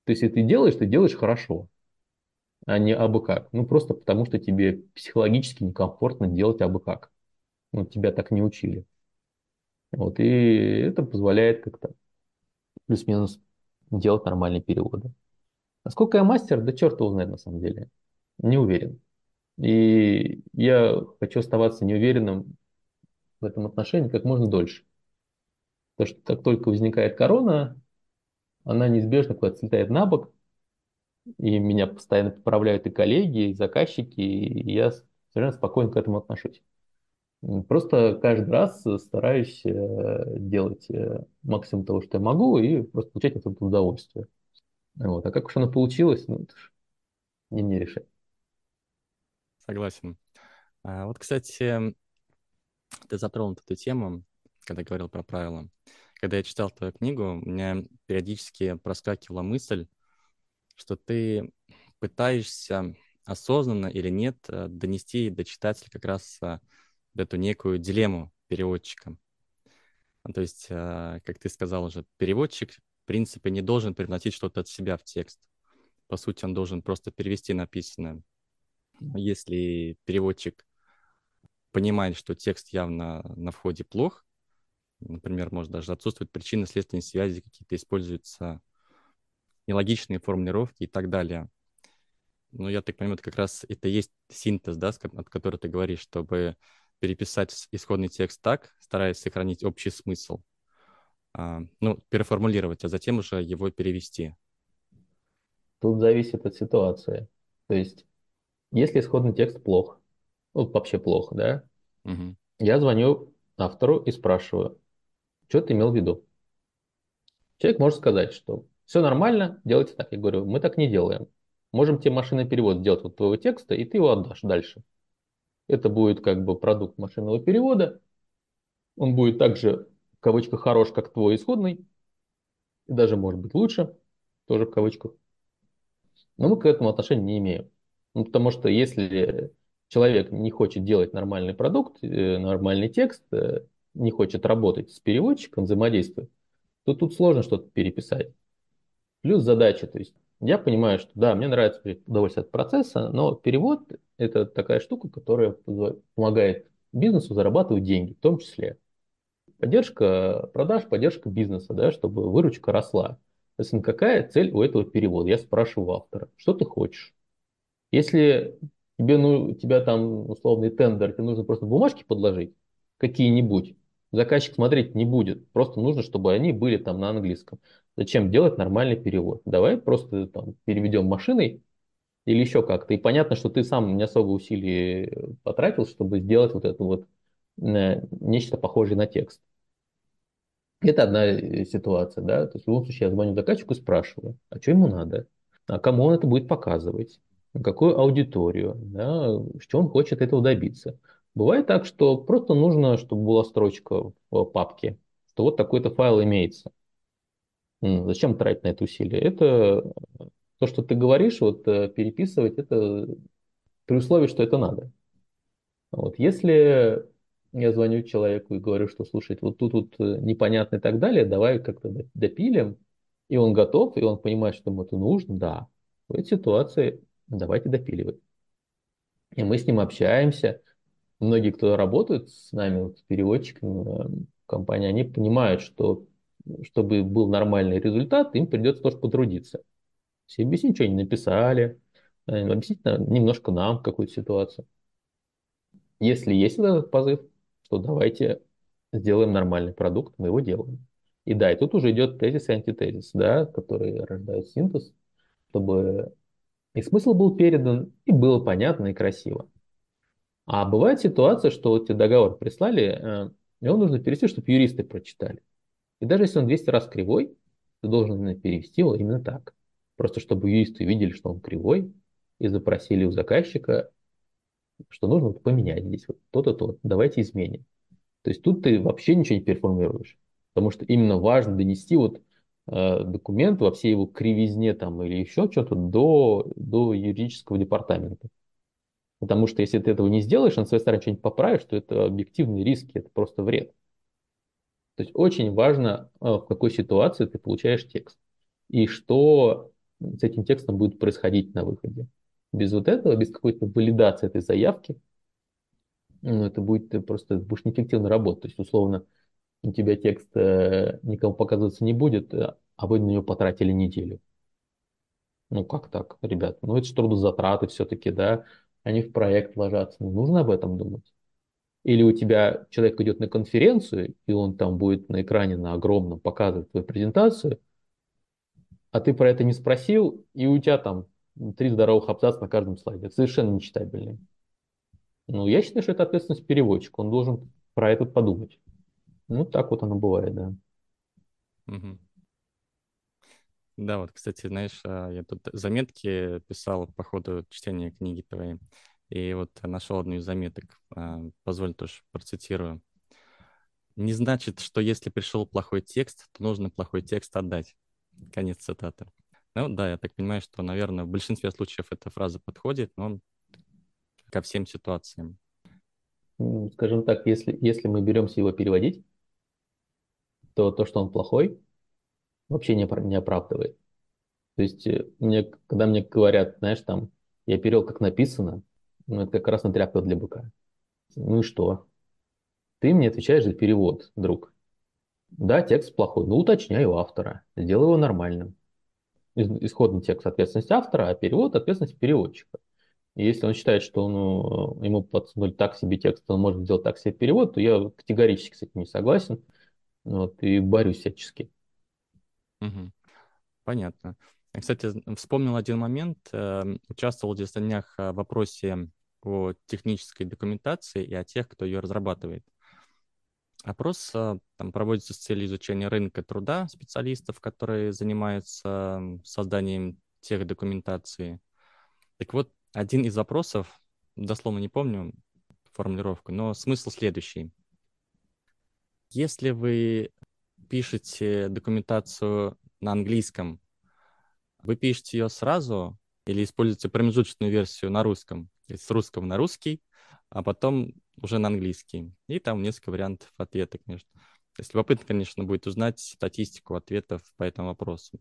То есть, если ты делаешь, ты делаешь хорошо а не абы как. Ну, просто потому что тебе психологически некомфортно делать абы как. Ну, тебя так не учили. Вот, и это позволяет как-то плюс-минус делать нормальные переводы. Насколько я мастер, да черт его знает на самом деле. Не уверен. И я хочу оставаться неуверенным в этом отношении как можно дольше. Потому что как только возникает корона, она неизбежно куда-то слетает на бок, и меня постоянно поправляют и коллеги, и заказчики, и я совершенно спокойно к этому отношусь. Просто каждый раз стараюсь э, делать э, максимум того, что я могу, и просто получать от этого удовольствие. Вот. А как уж оно получилось, ну, это не мне решать. Согласен. А, вот, кстати, ты затронул эту тему, когда говорил про правила. Когда я читал твою книгу, у меня периодически проскакивала мысль, что ты пытаешься осознанно или нет э, донести до читателя как раз эту некую дилемму переводчика. Ну, то есть, а, как ты сказал уже, переводчик, в принципе, не должен привносить что-то от себя в текст. По сути, он должен просто перевести написанное. Но если переводчик понимает, что текст явно на входе плох, например, может даже отсутствуют причинно-следственные связи, какие-то используются нелогичные формулировки и так далее. Ну, я так понимаю, это как раз это есть синтез, да, от которого ты говоришь, чтобы переписать исходный текст так, стараясь сохранить общий смысл, а, ну, переформулировать, а затем уже его перевести. Тут зависит от ситуации. То есть, если исходный текст плох, ну, вообще плохо, да, угу. я звоню автору и спрашиваю, что ты имел в виду? Человек может сказать, что все нормально, делайте так. Я говорю, мы так не делаем. Можем тебе машинный перевод сделать вот твоего текста, и ты его отдашь дальше. Это будет как бы продукт машинного перевода. Он будет также, в кавычках, хорош, как твой исходный. И даже может быть лучше, тоже в кавычках. Но мы к этому отношения не имеем. Ну, потому что если человек не хочет делать нормальный продукт, э, нормальный текст, э, не хочет работать с переводчиком, взаимодействовать, то тут сложно что-то переписать. Плюс задача, то есть я понимаю, что да, мне нравится удовольствие от процесса, но перевод – это такая штука, которая помогает бизнесу зарабатывать деньги, в том числе. Поддержка продаж, поддержка бизнеса, да, чтобы выручка росла. Соответственно, какая цель у этого перевода? Я спрашиваю автора, что ты хочешь? Если тебе, ну, тебя там условный тендер, тебе нужно просто бумажки подложить, какие-нибудь, заказчик смотреть не будет. Просто нужно, чтобы они были там на английском. Зачем делать нормальный перевод? Давай просто там, переведем машиной или еще как-то. И понятно, что ты сам не особо усилий потратил, чтобы сделать вот это вот э, нечто похожее на текст. Это одна э, ситуация, да. То есть в любом случае я звоню заказчику и спрашиваю, а что ему надо? А кому он это будет показывать? Какую аудиторию? Да? Что он хочет этого добиться? Бывает так, что просто нужно, чтобы была строчка в папке, что вот такой-то файл имеется. Зачем тратить на это усилие? Это то, что ты говоришь, вот э, переписывать, это при условии, что это надо. Вот. Если я звоню человеку и говорю, что, слушай, вот тут вот э, непонятно и так далее, давай как-то допилим, и он готов, и он понимает, что ему это нужно, да, в этой ситуации давайте допиливать. И мы с ним общаемся. Многие, кто работают с нами, вот, с переводчиками э, компании, они понимают, что чтобы был нормальный результат, им придется тоже потрудиться. Все объяснить, что они написали, э, объяснить немножко нам какую-то ситуацию. Если есть этот позыв, то давайте сделаем нормальный продукт, мы его делаем. И да, и тут уже идет тезис и антитезис, да, которые рождают синтез, чтобы и смысл был передан, и было понятно и красиво. А бывает ситуация, что вот тебе договор прислали, э, его нужно перевести, чтобы юристы прочитали. И даже если он 200 раз кривой, ты должен именно перевести его именно так. Просто чтобы юристы видели, что он кривой, и запросили у заказчика, что нужно поменять здесь вот то-то, то, давайте изменим. То есть тут ты вообще ничего не переформируешь, потому что именно важно донести вот э, документ во всей его кривизне там или еще что-то до, до юридического департамента. Потому что если ты этого не сделаешь, на своей стороне что-нибудь поправишь, то это объективные риски, это просто вред. То есть очень важно, э, в какой ситуации ты получаешь текст и что с этим текстом будет происходить на выходе. Без вот этого, без какой-то валидации этой заявки, ну, это будет просто будешь неэффективно работать. То есть, условно, у тебя текст э, никому показываться не будет, э, а вы на него потратили неделю. Ну, как так, ребят? Ну, это же трудозатраты все-таки, да? Они в проект ложатся. Ну, нужно об этом думать. Или у тебя человек идет на конференцию, и он там будет на экране на огромном показывать твою презентацию, а ты про это не спросил, и у тебя там три здоровых абзаца на каждом слайде. Совершенно нечитабельный. Ну, я считаю, что это ответственность переводчика. Он должен про это подумать. Ну, так вот оно бывает, да. Угу. Да, вот, кстати, знаешь, а, я тут заметки писал по ходу чтения книги твоей, и вот нашел одну из заметок. А, позволь тоже процитирую. Не значит, что если пришел плохой текст, то нужно плохой текст отдать. Конец цитаты. Ну да, я так понимаю, что, наверное, в большинстве случаев эта фраза подходит, но ко всем ситуациям. Скажем так, если, если мы беремся его переводить, то то, что он плохой, вообще не, не оправдывает. То есть э, мне, когда мне говорят, знаешь, там, я перевел как написано, ну, это как раз на тряпка для быка. Ну и что? Ты мне отвечаешь за перевод, друг. Да, текст плохой, но уточняй у автора, сделай его нормальным. Исходный текст ответственность автора, а перевод ответственность переводчика. И если он считает, что ну, ему подсунули так себе текст, он может сделать так себе перевод, то я категорически с этим не согласен вот, и борюсь всячески. Угу. Понятно. Кстати, вспомнил один момент. Э, участвовал здесь на днях в вопросе о технической документации и о тех, кто ее разрабатывает. Опрос э, там, проводится с целью изучения рынка труда специалистов, которые занимаются созданием тех документации. Так вот, один из вопросов, дословно не помню формулировку, но смысл следующий. Если вы пишете документацию на английском, вы пишете ее сразу или используете промежуточную версию на русском, с русского на русский, а потом уже на английский. И там несколько вариантов ответа, конечно. То есть любопытно, конечно, будет узнать статистику ответов по этому вопросу.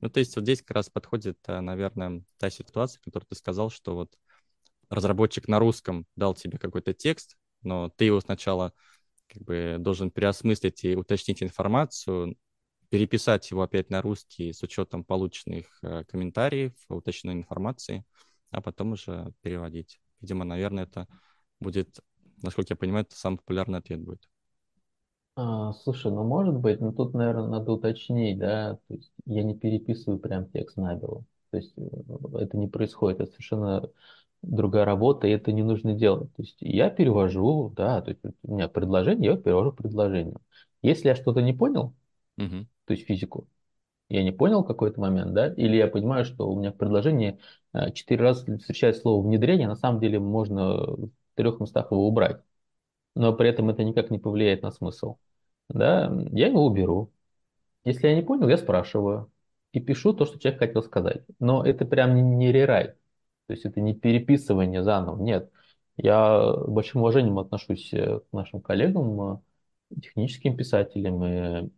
Ну, то есть вот здесь как раз подходит, э, наверное, та ситуация, которую ты сказал, что вот разработчик на русском дал тебе какой-то текст, но ты его сначала как бы должен переосмыслить и уточнить информацию, переписать его опять на русский с учетом полученных э, комментариев, уточненной информации, а потом уже переводить. Видимо, наверное, это будет, насколько я понимаю, это самый популярный ответ будет. А, слушай, ну может быть, но тут, наверное, надо уточнить, да, то есть я не переписываю прям текст на бело. То есть э, это не происходит, это совершенно другая работа, и это не нужно делать. То есть я перевожу, да, то есть у меня предложение, я перевожу предложение. Если я что-то не понял, угу. то есть физику, я не понял какой-то момент, да, или я понимаю, что у меня в предложении э, четыре раза встречается слово внедрение, на самом деле можно в трех местах его убрать, но при этом это никак не повлияет на смысл, да, я его уберу. Если я не понял, я спрашиваю и пишу то, что человек хотел сказать. Но это прям не, не рерайт. То есть это не переписывание заново, нет. Я с большим уважением отношусь э, к нашим коллегам, э, техническим писателям и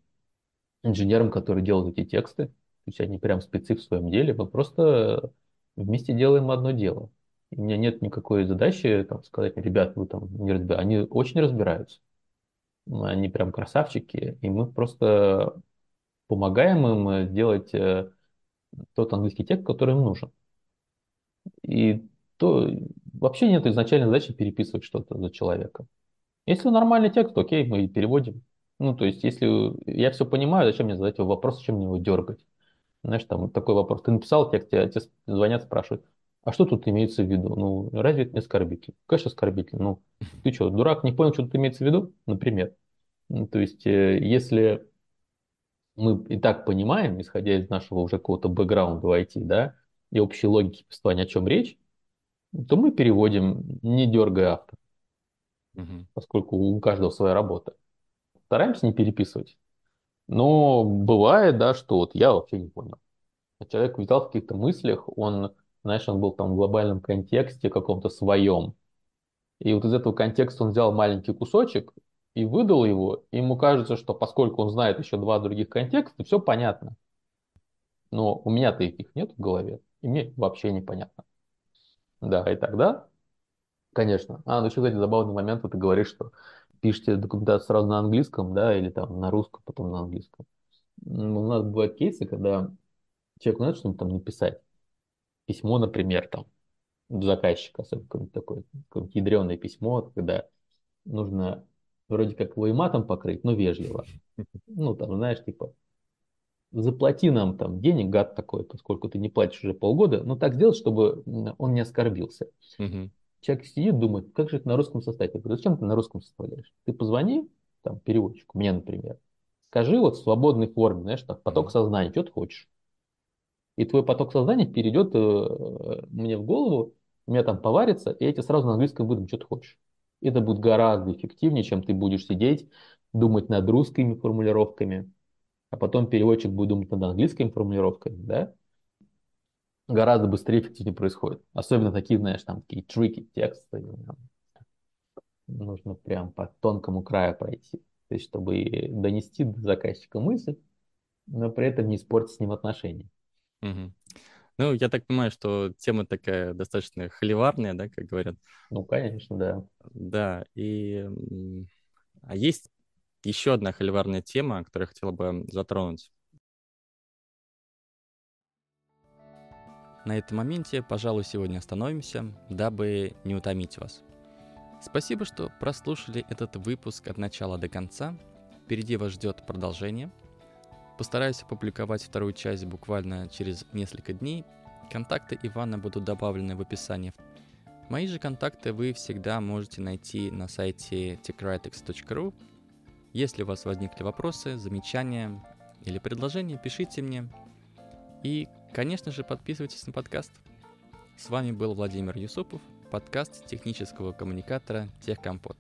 инженерам, которые делают эти тексты. То есть они прям спецы в своем деле. Мы просто вместе делаем одно дело. И у меня нет никакой задачи там, сказать, ребят, вы там не разбираетесь. Они очень разбираются. Они прям красавчики. И мы просто помогаем им делать э, тот английский текст, который им нужен. И то вообще нет изначальной задачи переписывать что-то за человека. Если нормальный текст, окей, мы переводим. Ну, то есть, если я все понимаю, зачем мне задать его вопрос, зачем мне его дергать? Знаешь, там такой вопрос. Ты написал текст, тебе, тебе звонят, спрашивают, а что тут имеется в виду? Ну, разве это не оскорбитель? Конечно, оскорбитель. Ну, ты что, дурак, не понял, что тут имеется в виду? Например. Ну, то есть, э, если мы и так понимаем, исходя из нашего уже какого-то бэкграунда в IT, да, и общей логики повествования, о чем речь, то мы переводим, не дергая автор, угу. поскольку у каждого своя работа. Стараемся не переписывать. Но бывает, да, что вот я вообще не понял. А человек витал в каких-то мыслях, он, знаешь, он был там в глобальном контексте каком-то своем. И вот из этого контекста он взял маленький кусочек и выдал его. Ему кажется, что поскольку он знает еще два других контекста, все понятно. Но у меня-то их нет в голове. И мне вообще непонятно. Да, и тогда, конечно. А, ну еще, кстати, забавный момент, вот ты говоришь, что пишете документацию сразу на английском, да, или там на русском, потом на английском. Ну, у нас бывают кейсы, когда человек надо что-нибудь там написать. Письмо, например, там, заказчика, особенно такое, какое-нибудь ядреное письмо, когда нужно вроде как его и матом покрыть, но вежливо. Ну, там, знаешь, типа, заплати нам там денег, гад такой, поскольку ты не платишь уже полгода, но так сделать, чтобы он не оскорбился. Мгм. Человек сидит, думает, как же это на русском составить? Я говорю, зачем ты на русском составляешь? Ты позвони там переводчику, мне, например, скажи вот в свободной форме, знаешь, так, поток Мгм. сознания, что ты хочешь. И твой поток сознания перейдет э, мне в голову, у меня там поварится, и я тебе сразу на английском выдам, что ты хочешь. Это будет гораздо эффективнее, чем ты будешь сидеть, думать над русскими формулировками, а потом переводчик будет думать над английскими формулировками, да? Гораздо быстрее эффективнее происходит. Особенно такие, знаешь, там такие трики тексты. там Нужно прям по тонкому краю пройти. То есть, чтобы донести до заказчика мысль, но при этом не испортить с ним отношения. Мгм. Ну, я так понимаю, что тема такая достаточно холиварная, да, как говорят. Ну, конечно, да. Да, и а есть еще одна холиварная тема, которую я хотел бы затронуть. На этом моменте, пожалуй, сегодня остановимся, дабы не утомить вас. Спасибо, что прослушали этот выпуск от начала до конца. Впереди вас ждет продолжение. Постараюсь опубликовать вторую часть буквально через несколько дней. Контакты Ивана будут добавлены в описании. Мои же контакты вы всегда можете найти на сайте techritex.ru. Если у вас возникли вопросы, замечания или предложения, пишите мне. И, конечно же, подписывайтесь на подкаст. С вами был Владимир Юсупов, подкаст технического коммуникатора Техкомпот.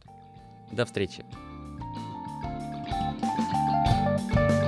До встречи! thank you